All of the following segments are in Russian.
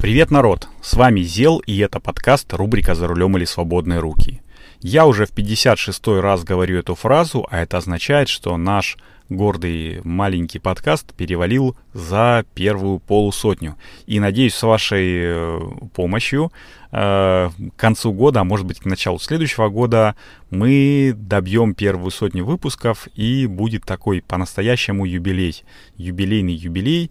Привет, народ! С вами Зел, и это подкаст рубрика «За рулем или свободные руки». Я уже в 56-й раз говорю эту фразу, а это означает, что наш гордый маленький подкаст перевалил за первую полусотню. И надеюсь, с вашей э, помощью э, к концу года, а может быть к началу следующего года, мы добьем первую сотню выпусков и будет такой по-настоящему юбилей. Юбилейный юбилей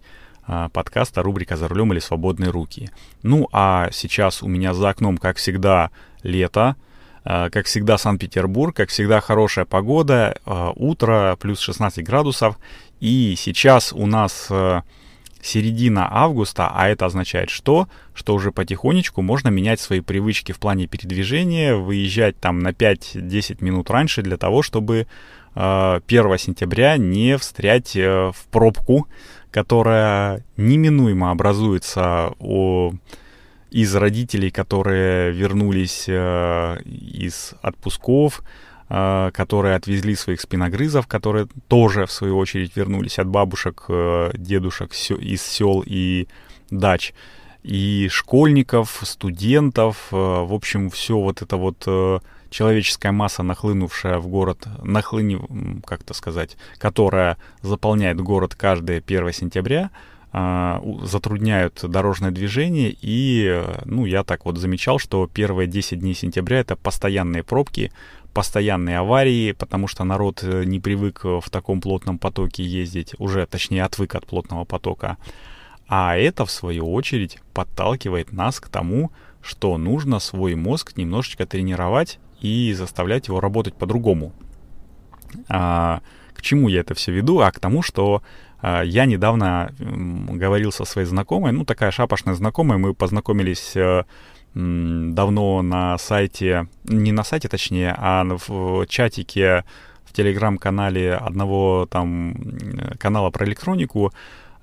подкаста рубрика «За рулем или свободные руки». Ну а сейчас у меня за окном, как всегда, лето, а, как всегда, Санкт-Петербург, как всегда, хорошая погода, а, утро плюс 16 градусов. И сейчас у нас середина августа, а это означает что? Что уже потихонечку можно менять свои привычки в плане передвижения, выезжать там на 5-10 минут раньше для того, чтобы 1 э, сентября не встрять э, в пробку, которая неминуемо образуется о из родителей, которые вернулись э, из отпусков, э, которые отвезли своих спиногрызов, которые тоже, в свою очередь, вернулись от бабушек, э, дедушек из сел и дач, и школьников, студентов, э, в общем, все вот это вот э, человеческая масса, нахлынувшая в город, нахлыни, как-то сказать, которая заполняет город каждое 1 сентября, а, затрудняют дорожное движение. И, ну, я так вот замечал, что первые 10 дней сентября это постоянные пробки, постоянные аварии, потому что народ э, не привык в таком плотном потоке ездить, уже, точнее, отвык от плотного потока. А это, в свою очередь, подталкивает нас к тому, что нужно свой мозг немножечко тренировать и заставлять его работать по-другому. А, к чему я это все веду? А к тому, что а, я недавно говорил со своей знакомой, ну, такая шапошная знакомая, мы познакомились э, давно на сайте, не на сайте точнее, а в чатике в телеграм-канале одного там канала про электронику,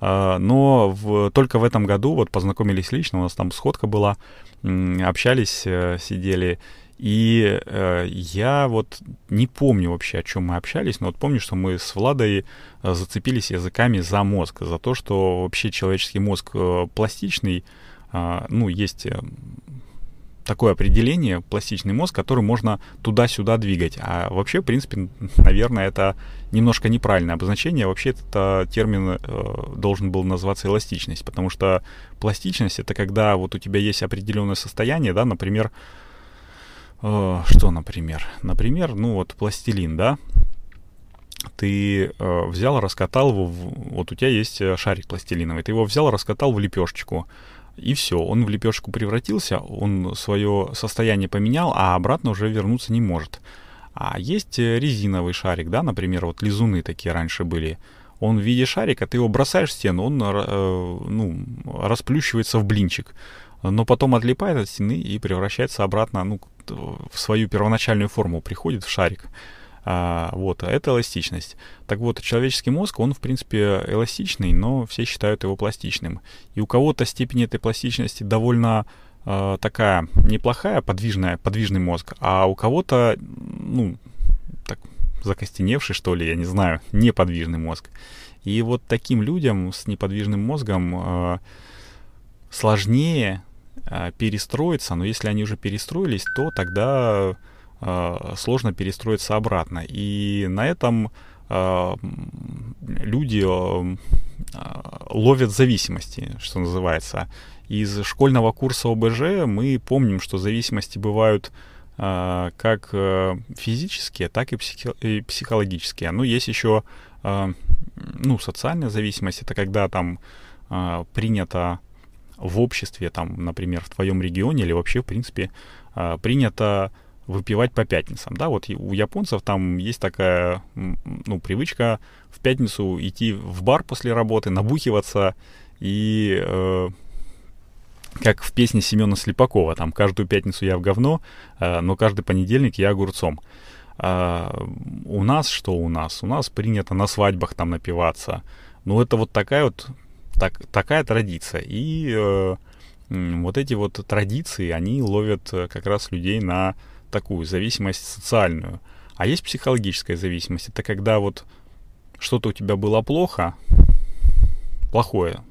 а, но в, только в этом году вот познакомились лично, у нас там сходка была, общались, э, сидели, и э, я вот не помню вообще, о чем мы общались, но вот помню, что мы с Владой э, зацепились языками за мозг, за то, что вообще человеческий мозг э, пластичный, э, ну, есть э, такое определение, пластичный мозг, который можно туда-сюда двигать. А вообще, в принципе, наверное, это немножко неправильное обозначение. Вообще, этот термин э, должен был называться эластичность, потому что пластичность — это когда вот у тебя есть определенное состояние, да, например, Э, что, например? Например, ну вот пластилин, да? Ты э, взял, раскатал его, в, вот у тебя есть э, шарик пластилиновый, ты его взял, раскатал в лепешечку, и все, он в лепешку превратился, он свое состояние поменял, а обратно уже вернуться не может. А есть э, резиновый шарик, да, например, вот лизуны такие раньше были. Он в виде шарика, ты его бросаешь в стену, он э, ну, расплющивается в блинчик но потом отлипает от стены и превращается обратно, ну, в свою первоначальную форму, приходит в шарик. А, вот, а это эластичность. Так вот, человеческий мозг, он, в принципе, эластичный, но все считают его пластичным. И у кого-то степень этой пластичности довольно а, такая неплохая, подвижная, подвижный мозг, а у кого-то, ну, так, закостеневший, что ли, я не знаю, неподвижный мозг. И вот таким людям с неподвижным мозгом э, сложнее э, перестроиться, но если они уже перестроились, то тогда э, сложно перестроиться обратно. И на этом э, люди э, ловят зависимости, что называется. Из школьного курса ОБЖ мы помним, что зависимости бывают э, как э, физические, так и, психи- и психологические. Но есть еще э, ну, социальная зависимость. Это когда там э, принято в обществе, там, например, в твоем регионе или вообще, в принципе, а, принято выпивать по пятницам, да, вот у японцев там есть такая, ну, привычка в пятницу идти в бар после работы, набухиваться и э, как в песне Семена Слепакова, там каждую пятницу я в говно, э, но каждый понедельник я огурцом. А у нас что у нас? У нас принято на свадьбах там напиваться. Ну, это вот такая вот так, такая традиция. И э, вот эти вот традиции, они ловят э, как раз людей на такую зависимость социальную. А есть психологическая зависимость. Это когда вот что-то у тебя было плохо, плохое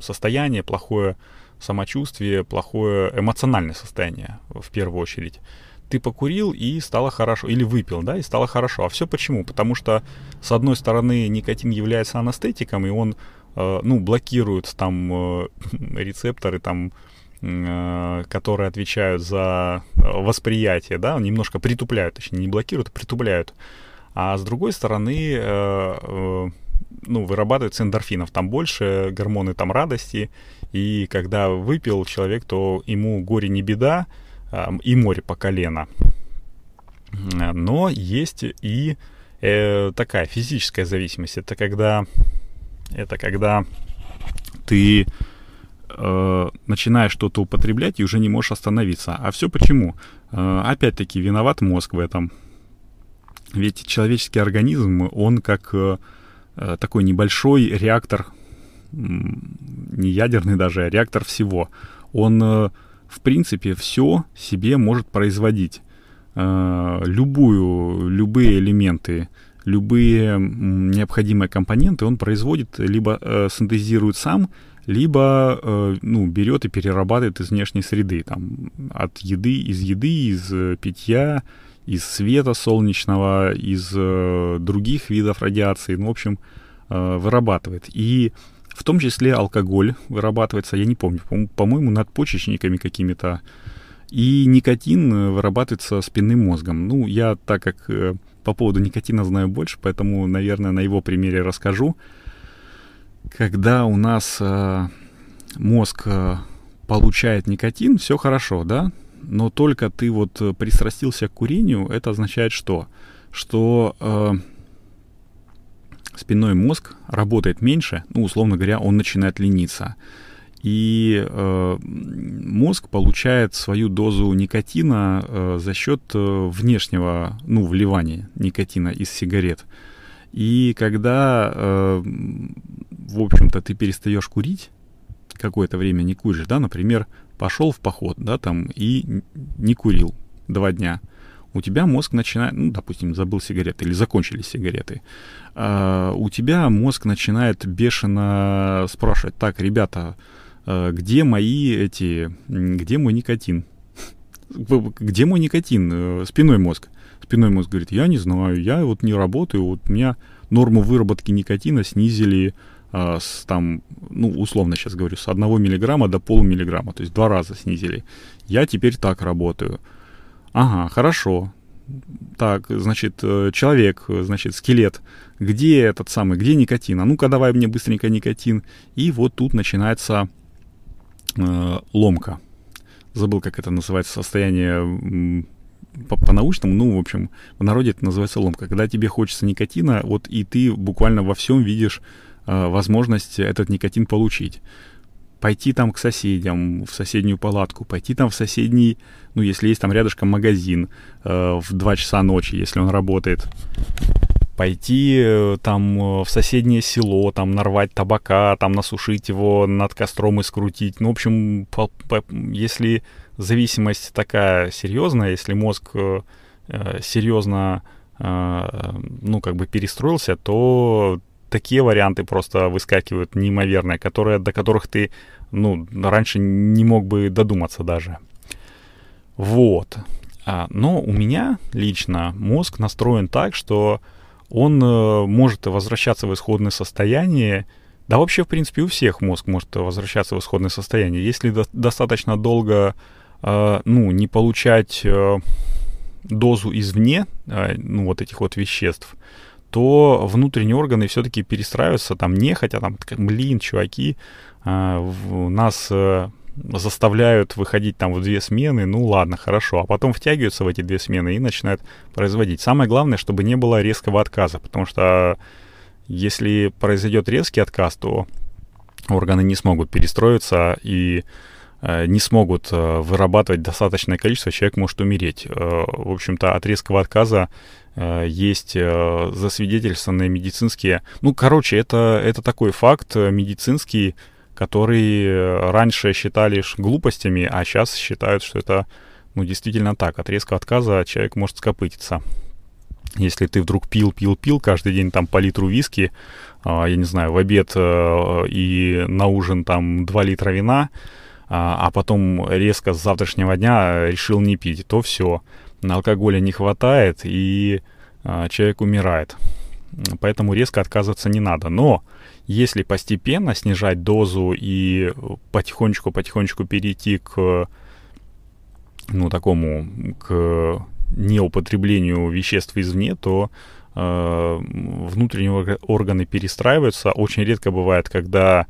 состояние, плохое самочувствие, плохое эмоциональное состояние в первую очередь. Ты покурил и стало хорошо, или выпил, да, и стало хорошо. А все почему? Потому что, с одной стороны, никотин является анестетиком, и он, ну, блокирует там э, рецепторы, там, э, которые отвечают за восприятие, да, немножко притупляют, точнее, не блокируют, а притупляют. А с другой стороны, э, э, ну, вырабатывается эндорфинов, там больше, гормоны там радости, и когда выпил человек, то ему горе не беда, и море по колено. Но есть и э, такая физическая зависимость. Это когда, это когда ты э, начинаешь что-то употреблять и уже не можешь остановиться. А все почему? Э, опять-таки виноват мозг в этом. Ведь человеческий организм, он как э, э такой небольшой реактор не ядерный даже, а реактор всего. Он, э, в принципе, все себе может производить. Э, любую, любые элементы, любые необходимые компоненты он производит, либо э, синтезирует сам, либо ну, берет и перерабатывает из внешней среды, там, от еды, из еды, из питья, из света солнечного, из других видов радиации, ну, в общем, вырабатывает. И в том числе алкоголь вырабатывается, я не помню, по-моему, надпочечниками какими-то. И никотин э, вырабатывается спинным мозгом. Ну, я так как э, по поводу никотина знаю больше, поэтому, наверное, на его примере расскажу. Когда у нас э, мозг э, получает никотин, все хорошо, да? Но только ты вот э, пристрастился к курению, это означает что? Что э, спинной мозг работает меньше, ну, условно говоря, он начинает лениться. И э, мозг получает свою дозу никотина э, за счет э, внешнего, ну, вливания никотина из сигарет. И когда, э, в общем-то, ты перестаешь курить, какое-то время не куришь, да, например, пошел в поход, да, там, и не курил два дня – у тебя мозг начинает, ну, допустим, забыл сигареты или закончились сигареты, а, у тебя мозг начинает бешено спрашивать, так, ребята, где мои эти, где мой никотин? Где мой никотин? Э, спиной мозг. Спиной мозг говорит, я не знаю, я вот не работаю, вот у меня норму выработки никотина снизили а, с там, ну, условно сейчас говорю, с 1 миллиграмма до полумиллиграмма, то есть два раза снизили. Я теперь так работаю. Ага, хорошо. Так, значит, э, человек, значит, скелет. Где этот самый, где никотин? А ну-ка давай мне быстренько никотин. И вот тут начинается э, ломка. Забыл, как это называется, состояние по-научному, ну, в общем, в народе это называется ломка. Когда тебе хочется никотина, вот и ты буквально во всем видишь э, возможность этот никотин получить пойти там к соседям, в соседнюю палатку, пойти там в соседний, ну, если есть там рядышком магазин э, в 2 часа ночи, если он работает, пойти э, там э, в соседнее село, там нарвать табака, там насушить его над костром и скрутить. Ну, в общем, по, по, если зависимость такая серьезная, если мозг э, э серьезно, э, ну, как бы перестроился, то такие варианты просто выскакивают неимоверные, которые, до которых ты, ну, раньше не мог бы додуматься даже. Вот. А, но у меня лично мозг настроен так, что он э, может возвращаться в исходное состояние. Да вообще, в принципе, у всех мозг может возвращаться в исходное состояние. Если до- достаточно долго, э, ну, не получать э, дозу извне, ну, вот этих вот веществ, то внутренние органы все-таки перестраиваются, там не хотя там, блин, чуваки, нас заставляют выходить там в две смены, ну ладно, хорошо, а потом втягиваются в эти две смены и начинают производить. Самое главное, чтобы не было резкого отказа, потому что если произойдет резкий отказ, то органы не смогут перестроиться и э, не смогут э, вырабатывать достаточное количество, человек может умереть. Э, в общем-то, от резкого отказа есть засвидетельствованные медицинские... Ну, короче, это, это такой факт медицинский, который раньше считали глупостями, а сейчас считают, что это ну, действительно так. От резкого отказа человек может скопытиться. Если ты вдруг пил, пил, пил каждый день там по литру виски, я не знаю, в обед и на ужин там 2 литра вина, а, а потом резко с завтрашнего дня решил не пить, то все, на алкоголя не хватает и а, человек умирает. Поэтому резко отказываться не надо. Но если постепенно снижать дозу и потихонечку-потихонечку перейти к ну, такому, к неупотреблению веществ извне, то э, внутренние органы перестраиваются. Очень редко бывает, когда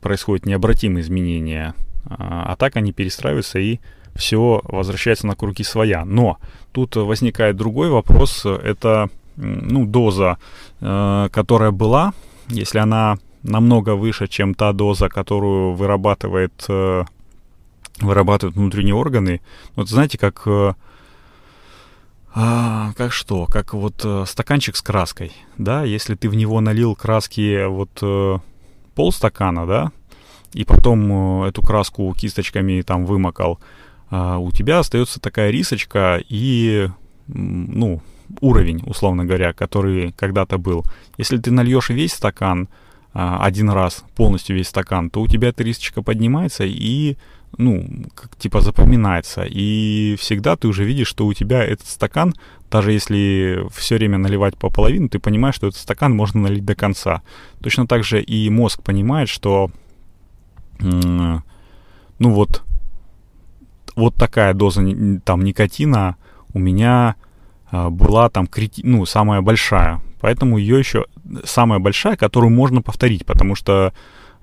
происходят необратимые изменения. А, а так они перестраиваются и все возвращается на круги своя. Но тут возникает другой вопрос. Это ну, доза, э, которая была, если она намного выше, чем та доза, которую вырабатывает, э, вырабатывают внутренние органы. Вот знаете, как э, а, как что? Как вот стаканчик с краской, да? Если ты в него налил краски вот полстакана, да, и потом эту краску кисточками там вымокал, э, у тебя остается такая рисочка и, ну, уровень, условно говоря, который когда-то был. Если ты нальешь весь стакан э, один раз, полностью весь стакан, то у тебя эта рисочка поднимается и ну, как типа запоминается. И всегда ты уже видишь, что у тебя этот стакан, даже если все время наливать по половину, ты понимаешь, что этот стакан можно налить до конца. Точно так же и мозг понимает, что ну вот, вот такая доза там никотина у меня а, была там крити... ну, самая большая. Поэтому ее еще самая большая, которую можно повторить, потому что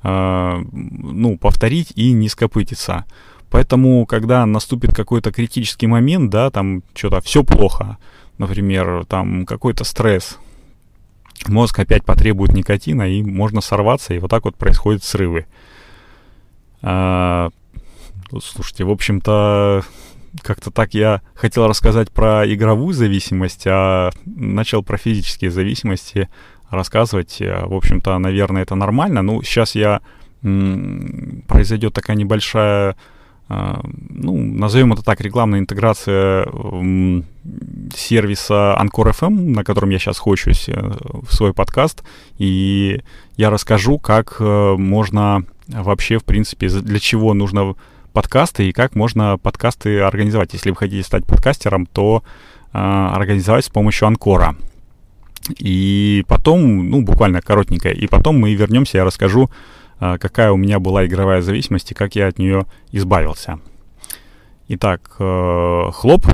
э, ну, повторить и не скопытиться. Поэтому, когда наступит какой-то критический момент, да, там что-то все плохо, например, там какой-то стресс, мозг опять потребует никотина, и можно сорваться, и вот так вот происходят срывы. А, слушайте, в общем-то, как-то так я хотел рассказать про игровую зависимость, а начал про физические зависимости рассказывать. Э, в общем-то, наверное, это нормально. Ну, сейчас я произойдет такая небольшая, э, ну, назовем это так, рекламная интеграция сервиса Anchor FM, на котором я сейчас хочусь, э, в свой подкаст, и я расскажу, как можно вообще, в принципе, для чего нужно подкасты и как можно подкасты организовать. Если вы хотите стать подкастером, то организовать с помощью Анкора. И потом, ну, буквально коротенькое, и потом мы вернемся, я расскажу, а, какая у меня была игровая зависимость и как я от нее избавился. Итак, э, хлоп.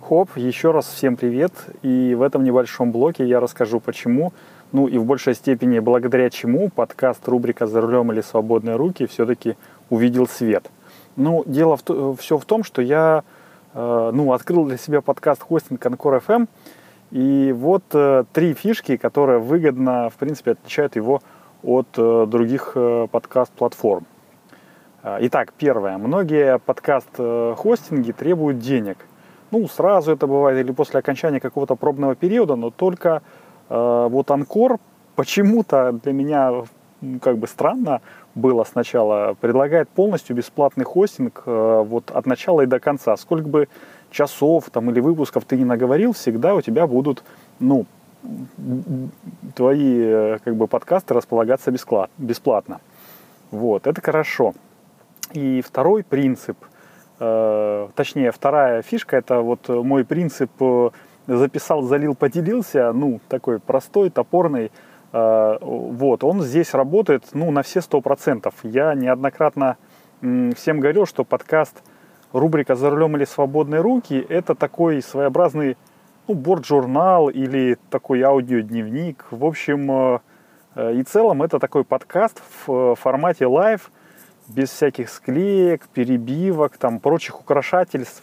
Хоп, еще раз всем привет. И в этом небольшом блоке я расскажу, почему, ну и в большей степени благодаря чему подкаст рубрика «За рулем или свободные руки» все-таки увидел свет. Ну, дело в, все в том, что я Э, ну, открыл для себя подкаст хостинг Анкор FM. И вот э, три фишки, которые выгодно, в принципе, отличают его от э, других подкаст-платформ. Итак, первое. Многие подкаст-хостинги требуют денег. Ну, сразу это бывает или после окончания какого-то пробного периода, но только вот Анкор почему-то для меня как бы странно было сначала, предлагает полностью бесплатный хостинг э, вот от начала и до конца. Сколько бы часов там или выпусков ты не наговорил, всегда у тебя будут, ну, твои э, как бы подкасты располагаться бесплатно. Вот, это хорошо. И второй принцип, э, точнее, вторая фишка, это вот мой принцип э, записал, залил, поделился, ну, такой простой, топорный, Э, вот, он здесь работает ну, на все сто процентов. Я неоднократно всем говорил, что подкаст рубрика «За рулем или свободные руки» — это такой своеобразный ну, борт-журнал или такой аудиодневник. В общем э, э, и целом это такой подкаст в формате live, без всяких склеек, перебивок, там, прочих украшательств.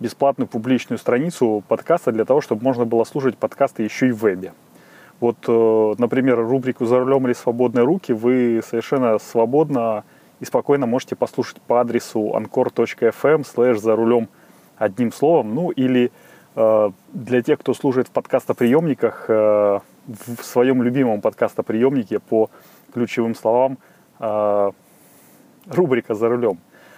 бесплатную публичную страницу подкаста для того, чтобы можно было слушать подкасты еще и в вебе. Вот, э, например, рубрику «За рулем или свободные руки» вы совершенно свободно и спокойно можете послушать по адресу anchor.fm slash «За рулем» одним словом. Ну или э, для тех, кто служит в подкастоприемниках, э, в своем любимом подкастоприемнике по ключевым словам рубрика «За рулем».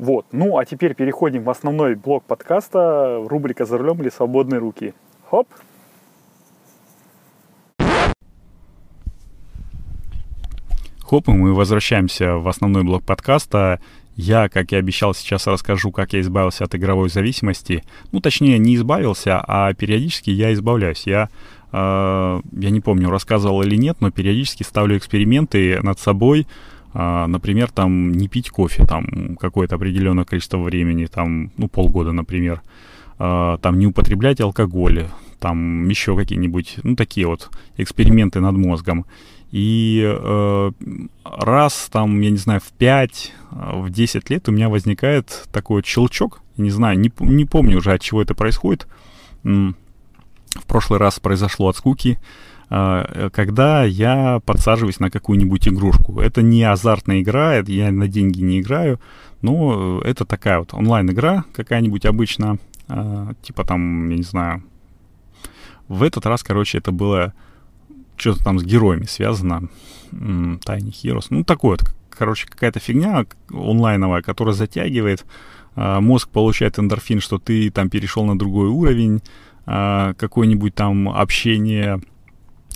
Вот. Ну, а теперь переходим в основной блок подкаста, рубрика «За рулем или свободные руки». Хоп! Хоп, и мы возвращаемся в основной блок подкаста. Я, как и обещал, сейчас расскажу, как я избавился от игровой зависимости. Ну, точнее, не избавился, а периодически я избавляюсь. Я, э, я не помню, рассказывал или нет, но периодически ставлю эксперименты над собой. Э, например, там не пить кофе там какое-то определенное количество времени, там, ну, полгода, например. Э, там не употреблять алкоголь, там еще какие-нибудь, ну, такие вот эксперименты над мозгом. И э, раз там, я не знаю, в 5, в 10 лет у меня возникает такой щелчок. Не знаю, не, не помню уже, от чего это происходит. В прошлый раз произошло от скуки, когда я подсаживаюсь на какую-нибудь игрушку. Это не азартная игра, я на деньги не играю, но это такая вот онлайн-игра какая-нибудь обычно, э, типа там, я не знаю. В этот раз, короче, это было что-то там с героями связано. Тайни Heroes. Ну, такое вот, короче, какая-то фигня онлайновая, которая затягивает. А, мозг получает эндорфин, что ты там перешел на другой уровень. Какое-нибудь там общение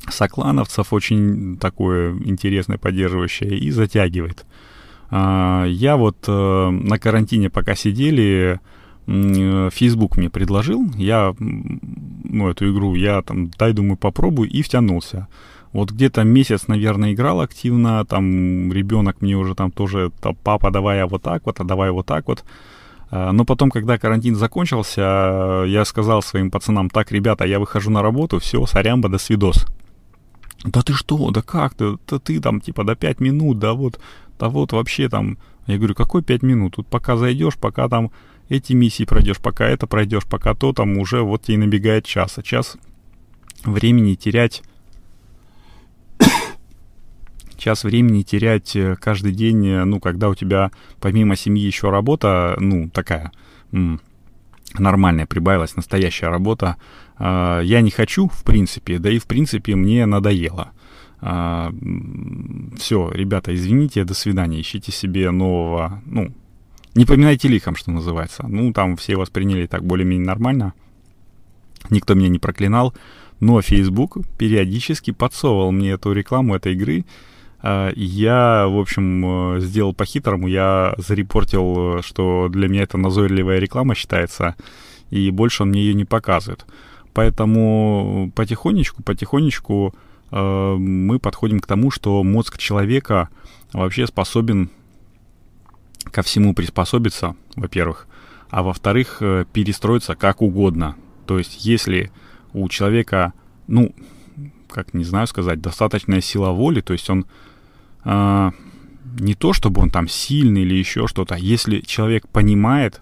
соклановцев очень такое интересное, поддерживающее, и затягивает. А, я вот э, на карантине пока сидели, Facebook мне предложил, я, ну, эту игру, я там, дай, думаю, попробую, и втянулся. Вот где-то месяц, наверное, играл активно, там ребенок мне уже там тоже, там, папа, давай я вот так вот, а давай вот так вот. А, но потом, когда карантин закончился, я сказал своим пацанам, так, ребята, я выхожу на работу, все, сорямба, до свидос. Да ты что, да как ты, да ты там, типа, до 5 минут, да вот, да вот вообще там. Я говорю, какой 5 минут? Тут пока зайдешь, пока там эти миссии пройдешь, пока это пройдешь, пока то, там уже вот тебе набегает час. А час времени терять... час времени терять э, каждый день, э, ну, когда у тебя помимо семьи еще работа, ну, такая нормальная прибавилась, настоящая работа, э, я не хочу, в принципе, да и, в принципе, мне надоело. А, все, ребята, извините, до свидания, ищите себе нового, ну, не поминайте лихом, что называется. Ну, там все восприняли так более-менее нормально. Никто меня не проклинал. Но Facebook периодически подсовывал мне эту рекламу этой игры. А, я, в общем, э, сделал по-хитрому. Я зарепортил, что для меня это назойливая реклама считается. и больше он мне ее не показывает. Поэтому потихонечку, потихонечку э, мы подходим к тому, что мозг человека вообще способен ко всему приспособиться, во-первых, а во-вторых, э, перестроиться как угодно. То есть, если у человека, ну, как не знаю сказать, достаточная сила воли, то есть он э, не то, чтобы он там сильный или еще что-то, а если человек понимает,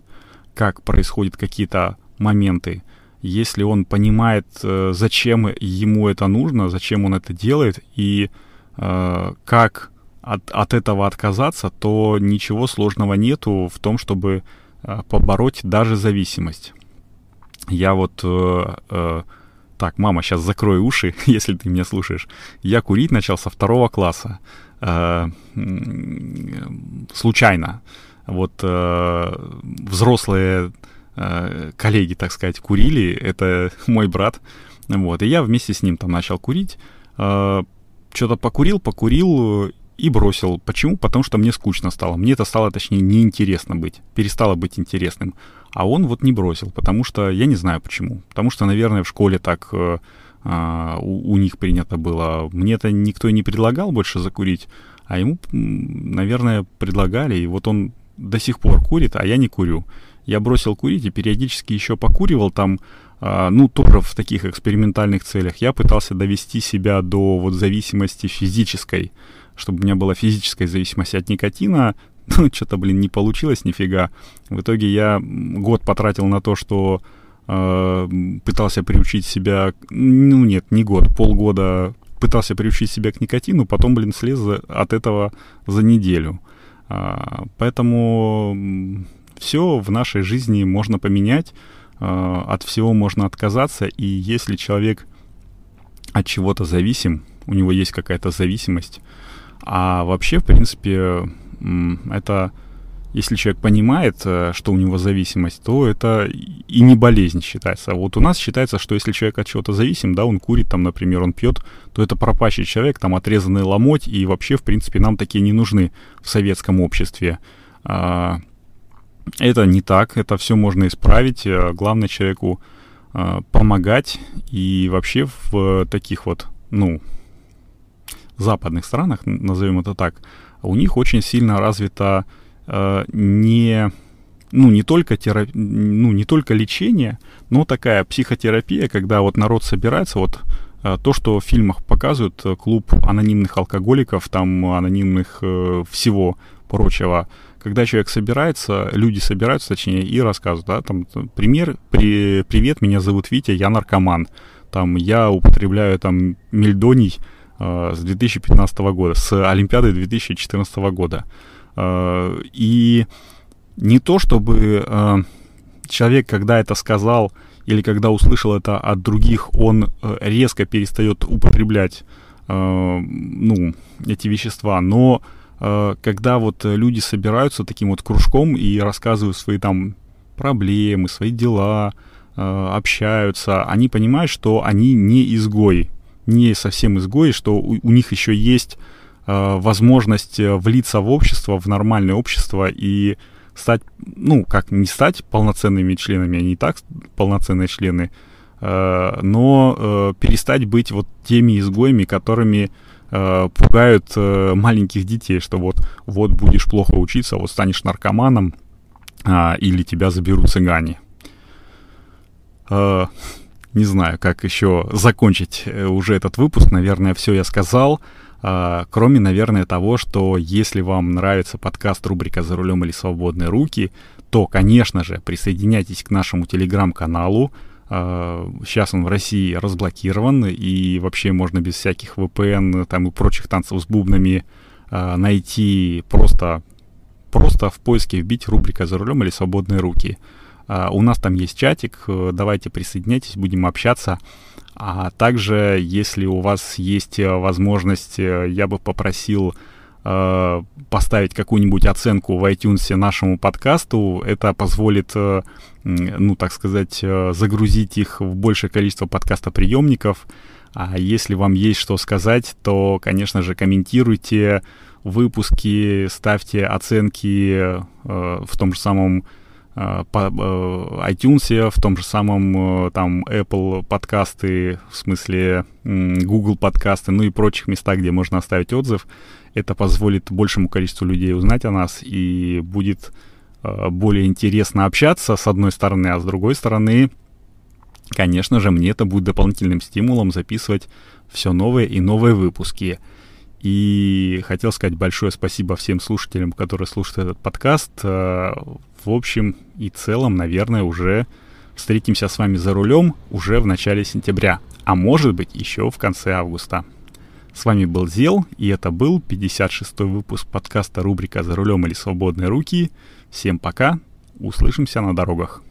как происходят какие-то моменты, если он понимает, э, зачем ему это нужно, зачем он это делает и э, как от, от этого отказаться, то ничего сложного нету в том, чтобы э, побороть даже зависимость. Я вот э, э, так, мама, сейчас закрой уши, если ты меня слушаешь. Я курить начал со второго класса. Э, случайно. Вот э, взрослые э, коллеги, так сказать, курили. Это мой брат. Вот. И я вместе с ним там начал курить. Э, что-то покурил, покурил и бросил. Почему? Потому что мне скучно стало. Мне это стало, точнее, неинтересно быть. Перестало быть интересным. А он вот не бросил, потому что я не знаю почему. Потому что, наверное, в школе так э, у, у них принято было. Мне это никто не предлагал больше закурить, а ему, наверное, предлагали. И вот он до сих пор курит, а я не курю. Я бросил курить и периодически еще покуривал там, э, ну, тоже в таких экспериментальных целях. Я пытался довести себя до вот зависимости физической, чтобы у меня была физическая зависимость от никотина, ну, что-то, блин, не получилось нифига. В итоге я год потратил на то, что пытался приучить себя, ну нет, не год, полгода пытался приучить себя к никотину, потом, блин, слез от этого за неделю. Э, поэтому все в нашей жизни можно поменять, э, от всего можно отказаться, и если человек от чего-то зависим, у него есть какая-то зависимость, а вообще, в принципе, это если человек понимает, э, что у него зависимость, то это и не болезнь считается. А вот у нас считается, что если человек от чего-то зависим, да, он курит, там, например, он пьет, то это пропащий человек, там, отрезанный ломоть, и вообще, в принципе, нам такие не нужны в советском обществе. А, это не так, это все можно исправить. Э, главное человеку э, помогать, и вообще в таких вот, ну, западных странах, назовем это так, у них очень сильно развито э, не ну, не только, терап... ну, не только лечение, но такая психотерапия, когда вот народ собирается, вот э, то, что в фильмах показывают, э, клуб анонимных алкоголиков, там анонимных э, всего прочего, когда человек собирается, люди собираются, точнее, и рассказывают, да, там, пример, при, привет, меня зовут Витя, я наркоман, там, я употребляю, там, мельдоний, Э, с 2015 года, с Олимпиады 2014 года. Э, и не то, чтобы э, человек, когда это сказал или когда услышал это от других, он резко перестает употреблять ну, эти вещества, но когда вот люди собираются таким вот кружком и рассказывают свои там проблемы, свои дела, общаются, они понимают, что они не изгои, не совсем изгои, что у, у них еще есть э, возможность э, влиться в общество, в нормальное общество и стать, ну, как не стать полноценными членами, они и так полноценные члены, э, но э, перестать быть вот теми изгоями, которыми э, пугают э, маленьких детей, что вот, вот будешь плохо учиться, вот станешь наркоманом, э, или тебя заберут цыгане. Э, не знаю, как еще закончить э, уже этот выпуск. Наверное, все я сказал. Uh, кроме, наверное, того, что если вам нравится подкаст рубрика «За рулем или свободные руки», то, конечно же, присоединяйтесь к нашему телеграм-каналу. Uh, сейчас он в России разблокирован, и вообще можно без всяких VPN там, и прочих танцев с бубнами uh, найти просто, просто в поиске вбить рубрика «За рулем или свободные руки». А, у нас там есть чатик, э, давайте присоединяйтесь, будем общаться. А также, если у вас есть э, возможность, э, я бы попросил э, поставить какую-нибудь оценку в iTunes нашему подкасту. Это позволит, ну, так сказать, загрузить их в большее количество подкастоприемников. А если вам есть что сказать, то, конечно же, комментируйте выпуски, ставьте оценки в том же самом по iTunes, в том же самом там Apple подкасты, в смысле Google подкасты, ну и прочих местах, где можно оставить отзыв. Это позволит большему количеству людей узнать о нас и будет более интересно общаться, с одной стороны, а с другой стороны, конечно же, мне это будет дополнительным стимулом записывать все новые и новые выпуски. И хотел сказать большое спасибо всем слушателям, которые слушают этот подкаст. Э, в общем и целом, наверное, уже встретимся с вами за рулем уже в начале сентября, а может быть еще в конце августа. С вами был Зел, и это был 56-й выпуск подкаста рубрика «За рулем или свободные руки». Всем пока, услышимся на дорогах.